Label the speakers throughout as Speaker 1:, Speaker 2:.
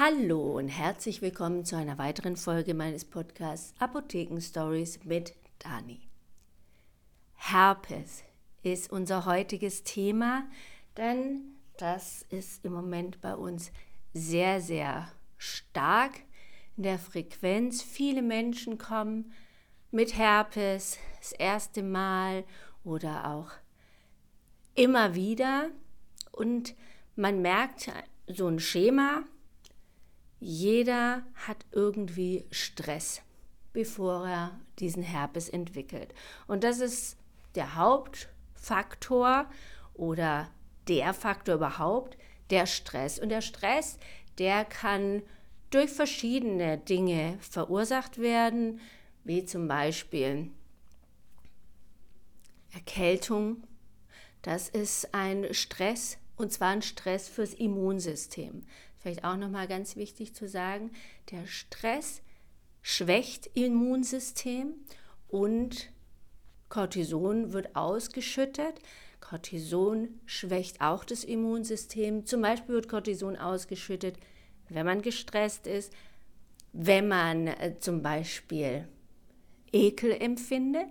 Speaker 1: Hallo und herzlich willkommen zu einer weiteren Folge meines Podcasts Apotheken Stories mit Dani. Herpes ist unser heutiges Thema, denn das ist im Moment bei uns sehr, sehr stark in der Frequenz. Viele Menschen kommen mit Herpes das erste Mal oder auch immer wieder und man merkt so ein Schema, jeder hat irgendwie Stress, bevor er diesen Herpes entwickelt. Und das ist der Hauptfaktor oder der Faktor überhaupt, der Stress. Und der Stress, der kann durch verschiedene Dinge verursacht werden, wie zum Beispiel Erkältung. Das ist ein Stress und zwar ein Stress fürs Immunsystem. Vielleicht auch noch mal ganz wichtig zu sagen, der Stress schwächt Immunsystem und Cortison wird ausgeschüttet. Cortison schwächt auch das Immunsystem. Zum Beispiel wird Cortison ausgeschüttet, wenn man gestresst ist, wenn man äh, zum Beispiel Ekel empfindet,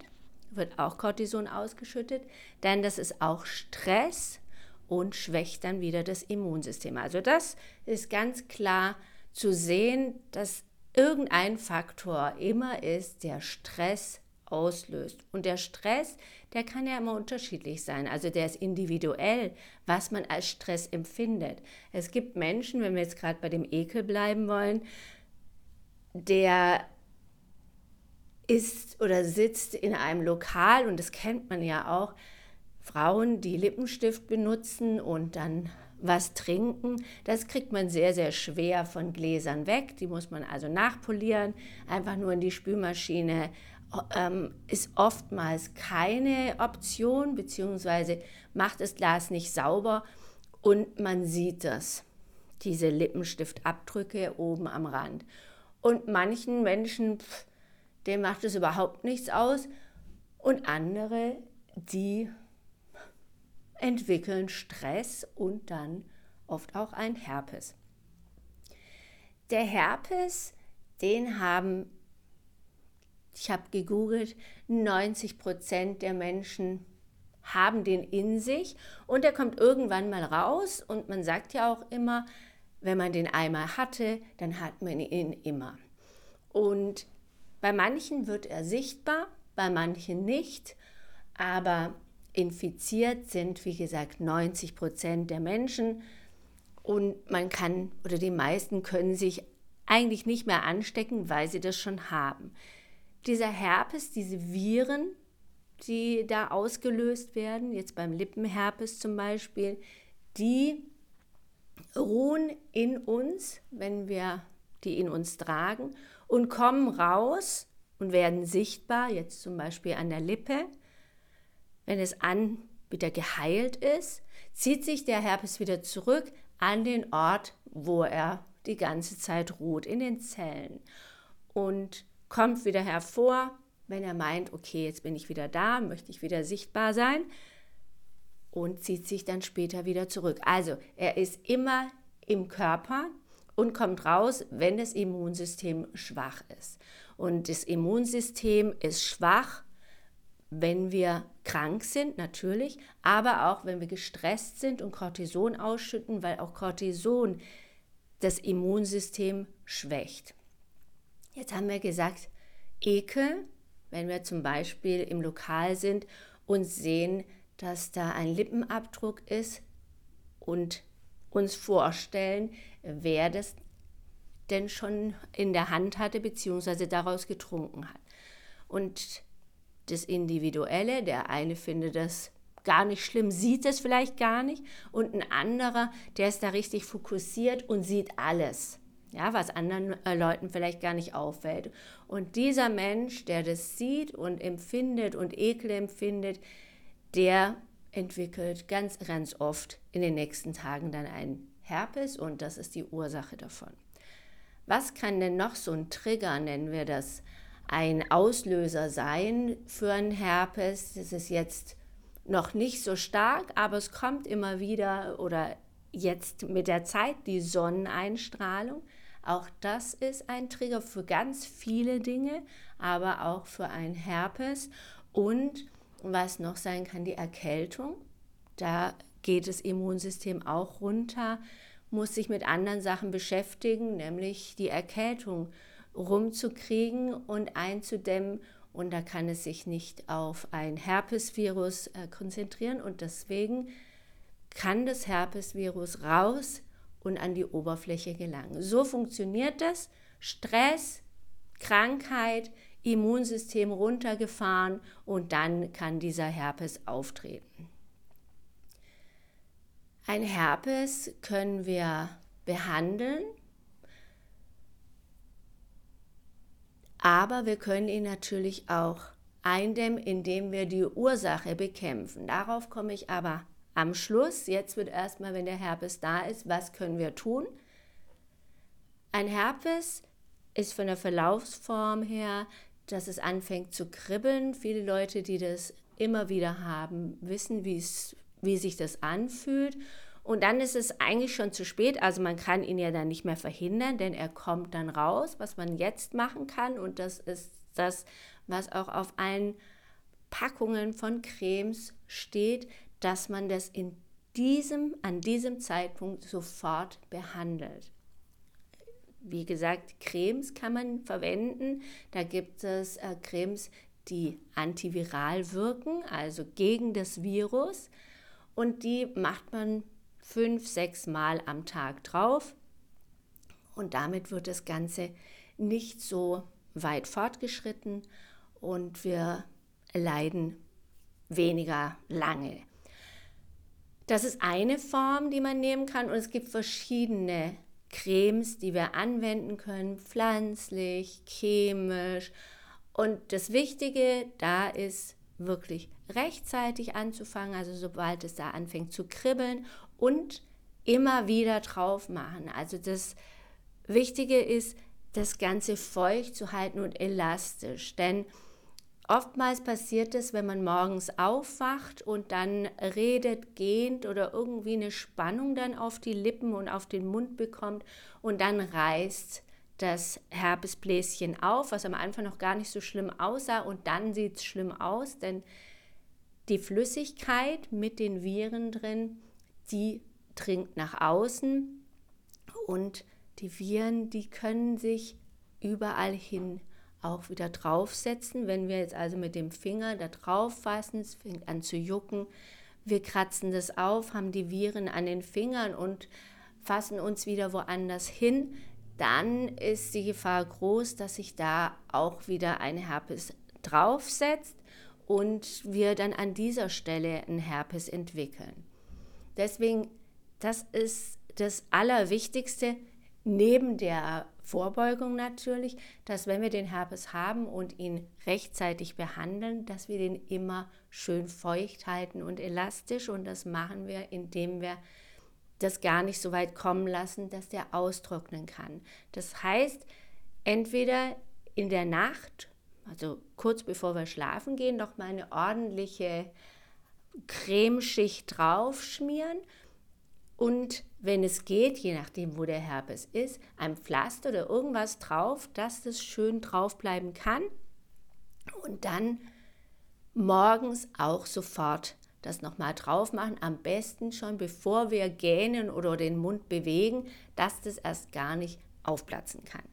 Speaker 1: wird auch Cortison ausgeschüttet, denn das ist auch Stress und schwächt dann wieder das Immunsystem. Also das ist ganz klar zu sehen, dass irgendein Faktor immer ist, der Stress auslöst. Und der Stress, der kann ja immer unterschiedlich sein. Also der ist individuell, was man als Stress empfindet. Es gibt Menschen, wenn wir jetzt gerade bei dem Ekel bleiben wollen, der ist oder sitzt in einem Lokal und das kennt man ja auch, Frauen, die Lippenstift benutzen und dann was trinken, das kriegt man sehr, sehr schwer von Gläsern weg. Die muss man also nachpolieren, einfach nur in die Spülmaschine. Ähm, ist oftmals keine Option, beziehungsweise macht das Glas nicht sauber und man sieht das, diese Lippenstiftabdrücke oben am Rand. Und manchen Menschen, pff, dem macht es überhaupt nichts aus und andere, die entwickeln Stress und dann oft auch ein Herpes. Der Herpes, den haben, ich habe gegoogelt, 90 Prozent der Menschen haben den in sich und der kommt irgendwann mal raus und man sagt ja auch immer, wenn man den einmal hatte, dann hat man ihn immer. Und bei manchen wird er sichtbar, bei manchen nicht, aber infiziert sind, wie gesagt, 90 Prozent der Menschen. Und man kann oder die meisten können sich eigentlich nicht mehr anstecken, weil sie das schon haben. Dieser Herpes, diese Viren, die da ausgelöst werden, jetzt beim Lippenherpes zum Beispiel, die ruhen in uns, wenn wir die in uns tragen, und kommen raus und werden sichtbar, jetzt zum Beispiel an der Lippe wenn es an wieder geheilt ist, zieht sich der Herpes wieder zurück an den Ort, wo er die ganze Zeit ruht, in den Zellen und kommt wieder hervor, wenn er meint, okay, jetzt bin ich wieder da, möchte ich wieder sichtbar sein und zieht sich dann später wieder zurück. Also er ist immer im Körper und kommt raus, wenn das Immunsystem schwach ist. Und das Immunsystem ist schwach, wenn wir krank sind, natürlich, aber auch wenn wir gestresst sind und Cortison ausschütten, weil auch Cortison das Immunsystem schwächt. Jetzt haben wir gesagt, Ekel, wenn wir zum Beispiel im Lokal sind und sehen, dass da ein Lippenabdruck ist und uns vorstellen, wer das denn schon in der Hand hatte bzw. daraus getrunken hat. Und das Individuelle. Der eine findet das gar nicht schlimm, sieht es vielleicht gar nicht. Und ein anderer, der ist da richtig fokussiert und sieht alles. Ja, was anderen äh, Leuten vielleicht gar nicht auffällt. Und dieser Mensch, der das sieht und empfindet und Ekel empfindet, der entwickelt ganz, ganz oft in den nächsten Tagen dann einen Herpes und das ist die Ursache davon. Was kann denn noch so ein Trigger, nennen wir das, ein Auslöser sein für einen Herpes. Das ist jetzt noch nicht so stark, aber es kommt immer wieder oder jetzt mit der Zeit die Sonneneinstrahlung. Auch das ist ein Trigger für ganz viele Dinge, aber auch für ein Herpes. Und was noch sein kann, die Erkältung. Da geht das Immunsystem auch runter, muss sich mit anderen Sachen beschäftigen, nämlich die Erkältung rumzukriegen und einzudämmen. Und da kann es sich nicht auf ein Herpesvirus äh, konzentrieren. Und deswegen kann das Herpesvirus raus und an die Oberfläche gelangen. So funktioniert das. Stress, Krankheit, Immunsystem runtergefahren und dann kann dieser Herpes auftreten. Ein Herpes können wir behandeln, aber wir können ihn natürlich auch eindämmen, indem wir die Ursache bekämpfen. Darauf komme ich aber am Schluss. Jetzt wird erstmal, wenn der Herpes da ist, was können wir tun? Ein Herpes ist von der Verlaufsform her, dass es anfängt zu kribbeln. Viele Leute, die das immer wieder haben, wissen, wie sich das anfühlt. Und dann ist es eigentlich schon zu spät. Also man kann ihn ja dann nicht mehr verhindern, denn er kommt dann raus, was man jetzt machen kann. Und das ist das, was auch auf allen Packungen von Cremes steht, dass man das in diesem, an diesem Zeitpunkt sofort behandelt. Wie gesagt, Cremes kann man verwenden. Da gibt es äh, Cremes, die antiviral wirken, also gegen das Virus. Und die macht man fünf, sechs Mal am Tag drauf. Und damit wird das Ganze nicht so weit fortgeschritten und wir leiden weniger lange. Das ist eine Form, die man nehmen kann und es gibt verschiedene Cremes, die wir anwenden können, pflanzlich, chemisch. Und das Wichtige da ist wirklich rechtzeitig anzufangen, also sobald es da anfängt zu kribbeln und immer wieder drauf machen. Also das Wichtige ist, das Ganze feucht zu halten und elastisch, denn Oftmals passiert es, wenn man morgens aufwacht und dann redet, gehend oder irgendwie eine Spannung dann auf die Lippen und auf den Mund bekommt und dann reißt das Herpesbläschen auf, was am Anfang noch gar nicht so schlimm aussah und dann sieht es schlimm aus, denn die Flüssigkeit mit den Viren drin, die dringt nach außen und die Viren, die können sich überall hin auch wieder draufsetzen. Wenn wir jetzt also mit dem Finger da drauf fassen, es fängt an zu jucken, wir kratzen das auf, haben die Viren an den Fingern und fassen uns wieder woanders hin, dann ist die Gefahr groß, dass sich da auch wieder ein Herpes draufsetzt und wir dann an dieser Stelle ein Herpes entwickeln. Deswegen, das ist das Allerwichtigste, neben der Vorbeugung natürlich, dass wenn wir den Herpes haben und ihn rechtzeitig behandeln, dass wir den immer schön feucht halten und elastisch. Und das machen wir, indem wir das gar nicht so weit kommen lassen, dass der austrocknen kann. Das heißt, entweder in der Nacht, also kurz bevor wir schlafen gehen, noch mal eine ordentliche Cremeschicht draufschmieren und wenn es geht, je nachdem, wo der Herpes ist, ein Pflaster oder irgendwas drauf, dass das schön drauf bleiben kann. Und dann morgens auch sofort das nochmal drauf machen. Am besten schon bevor wir gähnen oder den Mund bewegen, dass das erst gar nicht aufplatzen kann.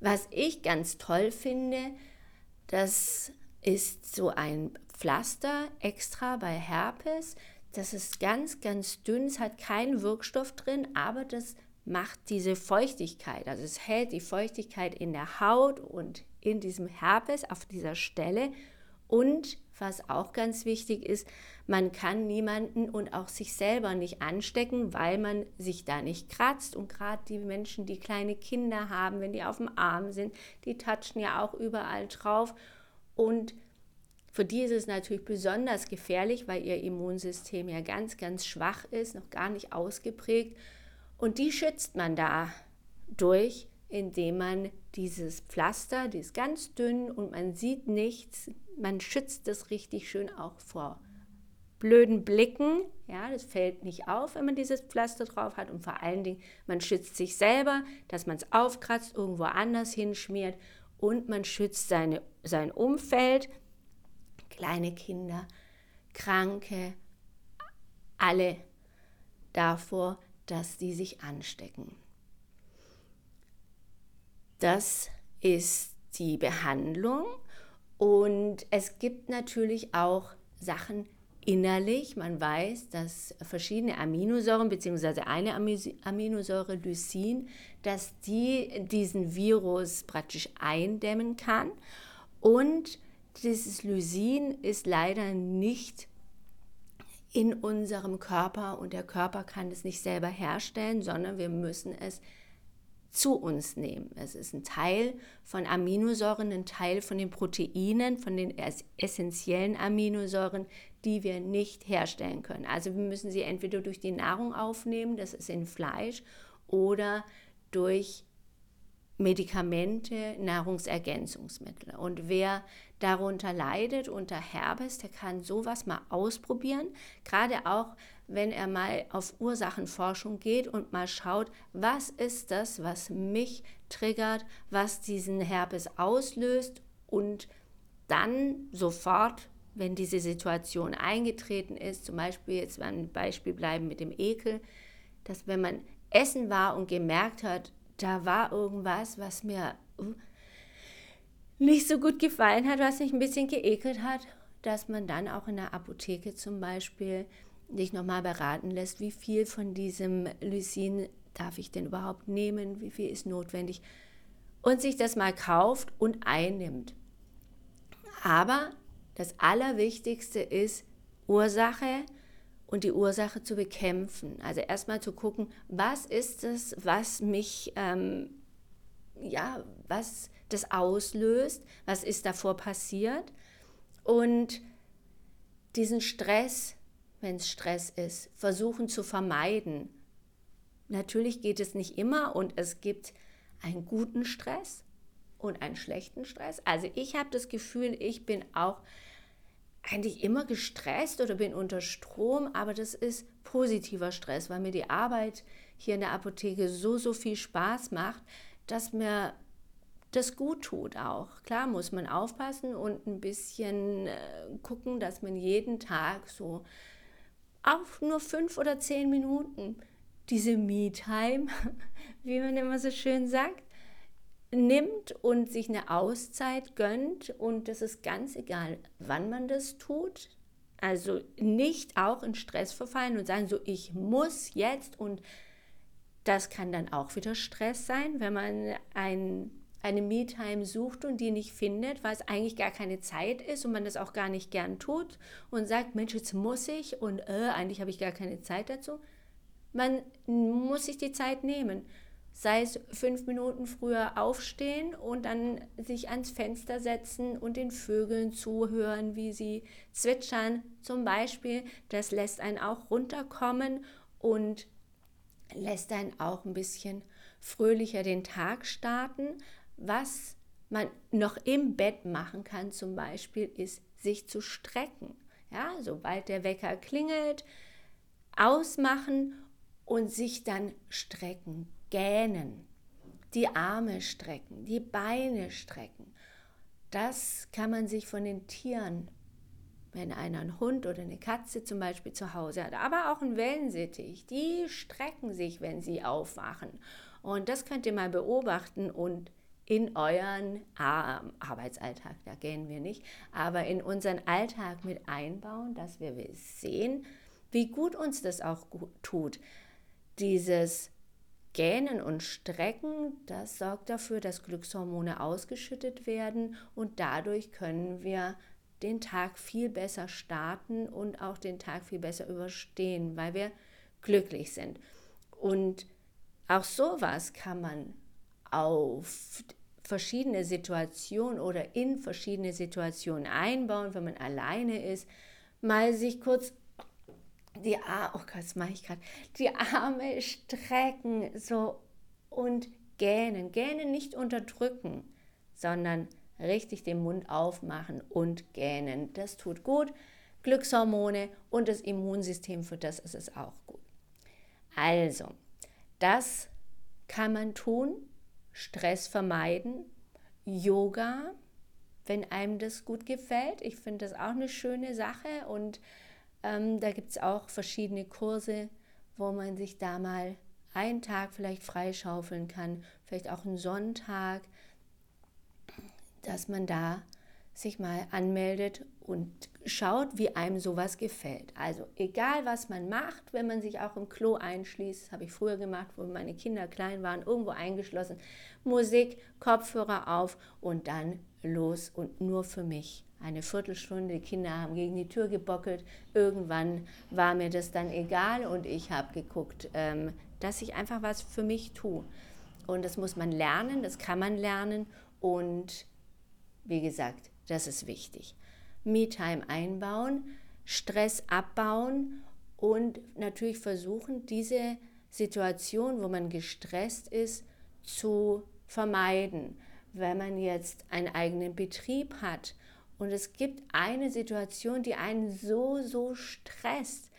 Speaker 1: Was ich ganz toll finde, das ist so ein Pflaster extra bei Herpes. Das ist ganz, ganz dünn, es hat keinen Wirkstoff drin, aber das macht diese Feuchtigkeit. Also es hält die Feuchtigkeit in der Haut und in diesem Herpes auf dieser Stelle. Und was auch ganz wichtig ist, man kann niemanden und auch sich selber nicht anstecken, weil man sich da nicht kratzt. Und gerade die Menschen, die kleine Kinder haben, wenn die auf dem Arm sind, die touchen ja auch überall drauf. Und für die ist es natürlich besonders gefährlich, weil ihr Immunsystem ja ganz, ganz schwach ist, noch gar nicht ausgeprägt. Und die schützt man da durch, indem man dieses Pflaster, die ist ganz dünn und man sieht nichts, man schützt es richtig schön auch vor blöden Blicken. Ja, das fällt nicht auf, wenn man dieses Pflaster drauf hat. Und vor allen Dingen, man schützt sich selber, dass man es aufkratzt, irgendwo anders hinschmiert. Und man schützt seine, sein Umfeld, kleine Kinder, Kranke, alle davor, dass die sich anstecken. Das ist die Behandlung und es gibt natürlich auch Sachen innerlich. Man weiß, dass verschiedene Aminosäuren bzw. eine Aminosäure Lysin, dass die diesen Virus praktisch eindämmen kann und dieses Lysin ist leider nicht in unserem Körper und der Körper kann es nicht selber herstellen, sondern wir müssen es zu uns nehmen. Es ist ein Teil von Aminosäuren, ein Teil von den Proteinen, von den essentiellen Aminosäuren, die wir nicht herstellen können. Also wir müssen sie entweder durch die Nahrung aufnehmen, das ist in Fleisch, oder durch Medikamente, Nahrungsergänzungsmittel. Und wer darunter leidet, unter Herpes, der kann sowas mal ausprobieren. Gerade auch, wenn er mal auf Ursachenforschung geht und mal schaut, was ist das, was mich triggert, was diesen Herpes auslöst und dann sofort, wenn diese Situation eingetreten ist, zum Beispiel jetzt ein Beispiel bleiben mit dem Ekel, dass wenn man essen war und gemerkt hat, da war irgendwas, was mir uh, nicht so gut gefallen hat, was mich ein bisschen geekelt hat, dass man dann auch in der Apotheke zum Beispiel sich nochmal beraten lässt, wie viel von diesem Lysin darf ich denn überhaupt nehmen, wie viel ist notwendig und sich das mal kauft und einnimmt. Aber das Allerwichtigste ist Ursache und die Ursache zu bekämpfen. Also erstmal zu gucken, was ist es, was mich, ähm, ja, was das auslöst, was ist davor passiert und diesen Stress, wenn es Stress ist, versuchen zu vermeiden. Natürlich geht es nicht immer und es gibt einen guten Stress und einen schlechten Stress. Also ich habe das Gefühl, ich bin auch eigentlich immer gestresst oder bin unter Strom, aber das ist positiver Stress, weil mir die Arbeit hier in der Apotheke so, so viel Spaß macht, dass mir das gut tut auch. Klar muss man aufpassen und ein bisschen äh, gucken, dass man jeden Tag so auch nur fünf oder zehn Minuten diese Me-Time, wie man immer so schön sagt, nimmt und sich eine Auszeit gönnt und das ist ganz egal, wann man das tut. Also nicht auch in Stress verfallen und sagen so, ich muss jetzt und das kann dann auch wieder Stress sein, wenn man ein, eine Me-Time sucht und die nicht findet, weil es eigentlich gar keine Zeit ist und man das auch gar nicht gern tut und sagt, Mensch, jetzt muss ich und äh, eigentlich habe ich gar keine Zeit dazu. Man muss sich die Zeit nehmen sei es fünf Minuten früher aufstehen und dann sich ans Fenster setzen und den Vögeln zuhören, wie sie zwitschern zum Beispiel. Das lässt einen auch runterkommen und lässt einen auch ein bisschen fröhlicher den Tag starten. Was man noch im Bett machen kann zum Beispiel, ist sich zu strecken. Ja, sobald der Wecker klingelt, ausmachen und sich dann strecken gähnen, die Arme strecken, die Beine strecken. Das kann man sich von den Tieren, wenn einer einen Hund oder eine Katze zum Beispiel zu Hause hat, aber auch ein Wellensittich, die strecken sich, wenn sie aufwachen. Und das könnt ihr mal beobachten und in euren Arbeitsalltag, da gehen wir nicht, aber in unseren Alltag mit einbauen, dass wir sehen, wie gut uns das auch tut. Dieses Gähnen und Strecken, das sorgt dafür, dass Glückshormone ausgeschüttet werden und dadurch können wir den Tag viel besser starten und auch den Tag viel besser überstehen, weil wir glücklich sind. Und auch sowas kann man auf verschiedene Situationen oder in verschiedene Situationen einbauen, wenn man alleine ist, mal sich kurz die Arme, oh Gott, mache ich gerade, die Arme strecken so und gähnen. Gähnen nicht unterdrücken, sondern richtig den Mund aufmachen und gähnen. Das tut gut. Glückshormone und das Immunsystem, für das ist es auch gut. Also, das kann man tun, Stress vermeiden, Yoga, wenn einem das gut gefällt. Ich finde das auch eine schöne Sache und ähm, da gibt es auch verschiedene Kurse, wo man sich da mal einen Tag vielleicht freischaufeln kann, vielleicht auch einen Sonntag, dass man da sich mal anmeldet und schaut, wie einem sowas gefällt. Also egal, was man macht, wenn man sich auch im Klo einschließt, habe ich früher gemacht, wo meine Kinder klein waren, irgendwo eingeschlossen, Musik, Kopfhörer auf und dann los und nur für mich. Eine Viertelstunde, die Kinder haben gegen die Tür gebockelt. Irgendwann war mir das dann egal und ich habe geguckt, ähm, dass ich einfach was für mich tue. Und das muss man lernen, das kann man lernen und wie gesagt, das ist wichtig. Me-Time einbauen, Stress abbauen und natürlich versuchen, diese Situation, wo man gestresst ist, zu vermeiden. Wenn man jetzt einen eigenen Betrieb hat und es gibt eine Situation, die einen so, so stresst,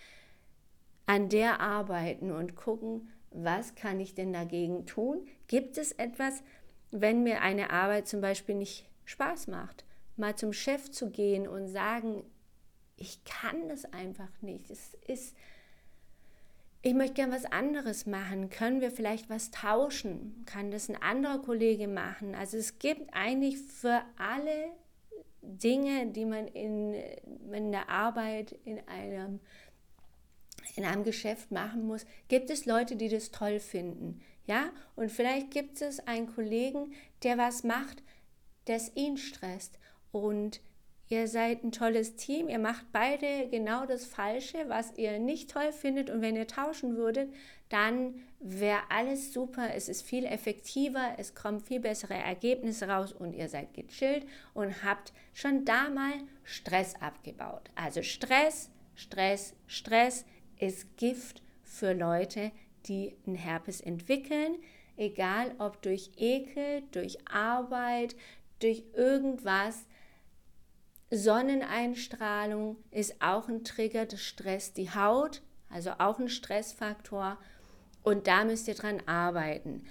Speaker 1: an der arbeiten und gucken, was kann ich denn dagegen tun? Gibt es etwas, wenn mir eine Arbeit zum Beispiel nicht Spaß macht? Mal zum Chef zu gehen und sagen, ich kann das einfach nicht. Es ist, ich möchte gern was anderes machen. Können wir vielleicht was tauschen? Kann das ein anderer Kollege machen? Also es gibt eigentlich für alle Dinge, die man in, in der Arbeit in einem, in einem Geschäft machen muss, gibt es Leute, die das toll finden. Ja, und vielleicht gibt es einen Kollegen, der was macht, das ihn stresst und ihr seid ein tolles Team, ihr macht beide genau das Falsche, was ihr nicht toll findet. Und wenn ihr tauschen würdet, dann wäre alles super, es ist viel effektiver, es kommen viel bessere Ergebnisse raus. Und ihr seid gechillt und habt schon da mal Stress abgebaut. Also Stress, Stress, Stress ist Gift für Leute, die einen Herpes entwickeln, egal ob durch Ekel, durch Arbeit, durch irgendwas, Sonneneinstrahlung ist auch ein Trigger, das stresst die Haut, also auch ein Stressfaktor. Und da müsst ihr dran arbeiten.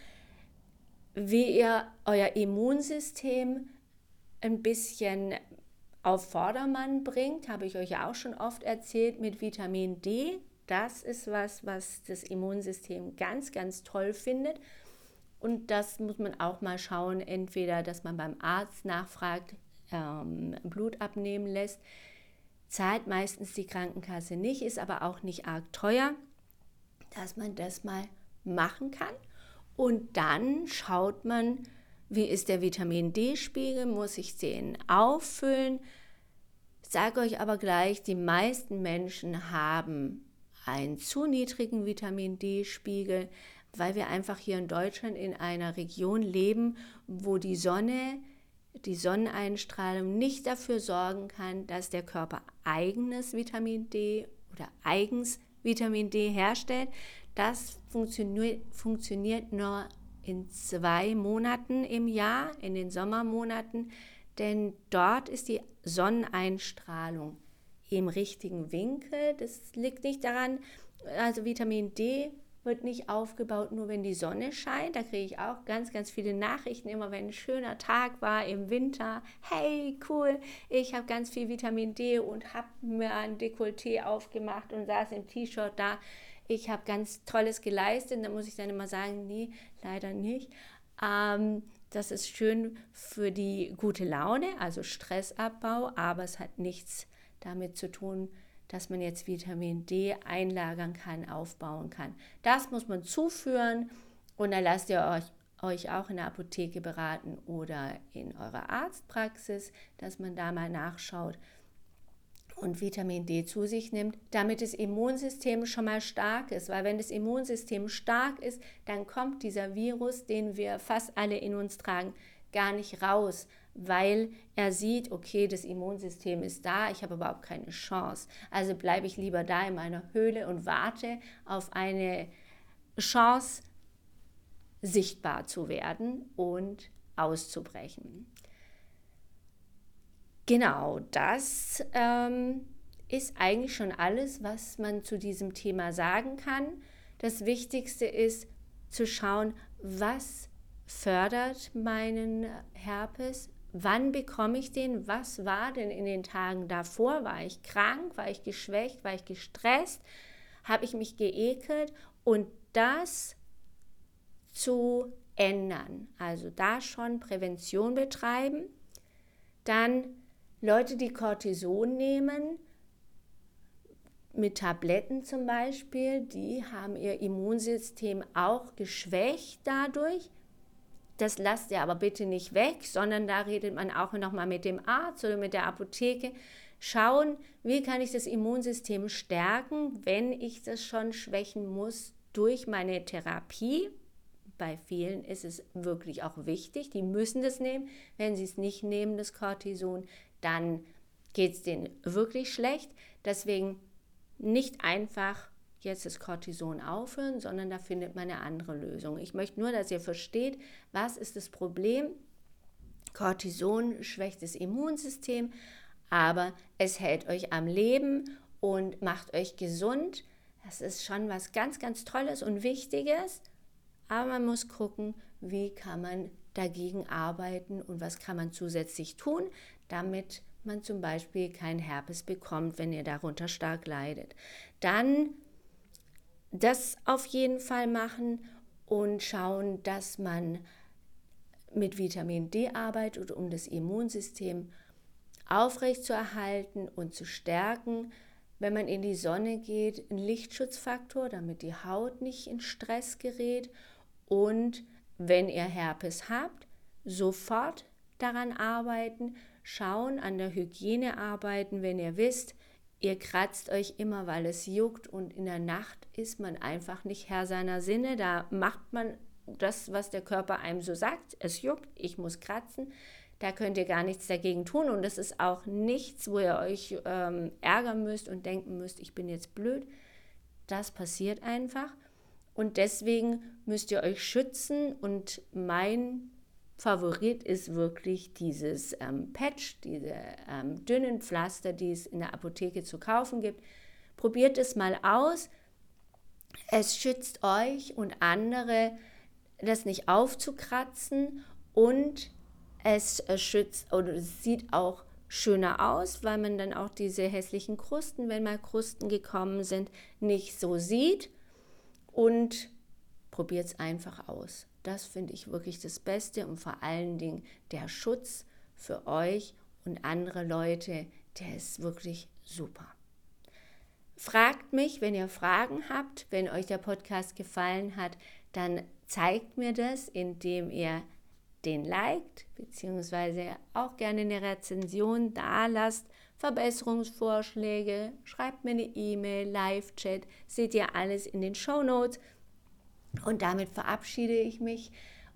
Speaker 1: Wie ihr euer Immunsystem ein bisschen auf Vordermann bringt, habe ich euch ja auch schon oft erzählt mit Vitamin D. Das ist was, was das Immunsystem ganz, ganz toll findet. Und das muss man auch mal schauen, entweder, dass man beim Arzt nachfragt, ähm, Blut abnehmen lässt, zahlt meistens die Krankenkasse nicht, ist aber auch nicht arg teuer, dass man das mal machen kann. Und dann schaut man, wie ist der Vitamin D-Spiegel, muss ich den auffüllen. Ich sage euch aber gleich, die meisten Menschen haben einen zu niedrigen Vitamin D-Spiegel, weil wir einfach hier in Deutschland in einer Region leben, wo die Sonne die Sonneneinstrahlung nicht dafür sorgen kann, dass der Körper eigenes Vitamin D oder eigens Vitamin D herstellt. Das funktioniert, funktioniert nur in zwei Monaten im Jahr, in den Sommermonaten, denn dort ist die Sonneneinstrahlung im richtigen Winkel. Das liegt nicht daran, also Vitamin D wird nicht aufgebaut, nur wenn die Sonne scheint. Da kriege ich auch ganz, ganz viele Nachrichten, immer wenn ein schöner Tag war im Winter. Hey, cool, ich habe ganz viel Vitamin D und habe mir ein Dekolleté aufgemacht und saß im T-Shirt da. Ich habe ganz Tolles geleistet. Da muss ich dann immer sagen, nee, leider nicht. Ähm, das ist schön für die gute Laune, also Stressabbau, aber es hat nichts damit zu tun, dass man jetzt Vitamin D einlagern kann, aufbauen kann. Das muss man zuführen und dann lasst ihr euch, euch auch in der Apotheke beraten oder in eurer Arztpraxis, dass man da mal nachschaut und Vitamin D zu sich nimmt, damit das Immunsystem schon mal stark ist. Weil wenn das Immunsystem stark ist, dann kommt dieser Virus, den wir fast alle in uns tragen, gar nicht raus weil er sieht, okay, das Immunsystem ist da, ich habe überhaupt keine Chance. Also bleibe ich lieber da in meiner Höhle und warte auf eine Chance, sichtbar zu werden und auszubrechen. Genau, das ähm, ist eigentlich schon alles, was man zu diesem Thema sagen kann. Das Wichtigste ist zu schauen, was fördert meinen Herpes, wann bekomme ich den, was war denn in den Tagen davor, war ich krank, war ich geschwächt, war ich gestresst, habe ich mich geekelt? Und das zu ändern, also da schon Prävention betreiben, dann Leute, die Cortison nehmen, mit Tabletten zum Beispiel, die haben ihr Immunsystem auch geschwächt dadurch. Das lasst ihr aber bitte nicht weg, sondern da redet man auch nochmal mit dem Arzt oder mit der Apotheke. Schauen, wie kann ich das Immunsystem stärken, wenn ich das schon schwächen muss durch meine Therapie. Bei vielen ist es wirklich auch wichtig, die müssen das nehmen. Wenn sie es nicht nehmen, das Cortison, dann geht es denen wirklich schlecht. Deswegen nicht einfach jetzt das Cortison aufhören, sondern da findet man eine andere Lösung. Ich möchte nur, dass ihr versteht, was ist das Problem. Cortison schwächt das Immunsystem, aber es hält euch am Leben und macht euch gesund. Das ist schon was ganz, ganz Tolles und Wichtiges. Aber man muss gucken, wie kann man dagegen arbeiten und was kann man zusätzlich tun, damit man zum Beispiel kein Herpes bekommt, wenn ihr darunter stark leidet. Dann das auf jeden Fall machen und schauen, dass man mit Vitamin D arbeitet, um das Immunsystem aufrechtzuerhalten und zu stärken. Wenn man in die Sonne geht, ein Lichtschutzfaktor, damit die Haut nicht in Stress gerät. Und wenn ihr Herpes habt, sofort daran arbeiten, schauen, an der Hygiene arbeiten, wenn ihr wisst, ihr kratzt euch immer, weil es juckt und in der Nacht ist man einfach nicht Herr seiner Sinne. Da macht man das, was der Körper einem so sagt. Es juckt, ich muss kratzen. Da könnt ihr gar nichts dagegen tun und das ist auch nichts, wo ihr euch ähm, ärgern müsst und denken müsst, ich bin jetzt blöd. Das passiert einfach und deswegen müsst ihr euch schützen und mein Favorit ist wirklich dieses ähm, Patch, diese ähm, dünnen Pflaster, die es in der Apotheke zu kaufen gibt. Probiert es mal aus. Es schützt euch und andere, das nicht aufzukratzen und es äh, schützt oder es sieht auch schöner aus, weil man dann auch diese hässlichen Krusten, wenn mal Krusten gekommen sind, nicht so sieht. Und probiert es einfach aus. Das finde ich wirklich das Beste und vor allen Dingen der Schutz für euch und andere Leute, der ist wirklich super. Fragt mich, wenn ihr Fragen habt, wenn euch der Podcast gefallen hat, dann zeigt mir das, indem ihr den liked, beziehungsweise auch gerne eine Rezension da lasst, Verbesserungsvorschläge, schreibt mir eine E-Mail, Live-Chat, seht ihr alles in den Show Notes. Und damit verabschiede ich mich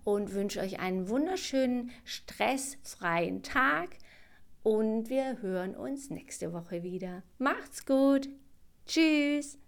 Speaker 1: und wünsche euch einen wunderschönen, stressfreien Tag. Und wir hören uns nächste Woche wieder. Macht's gut. Tschüss.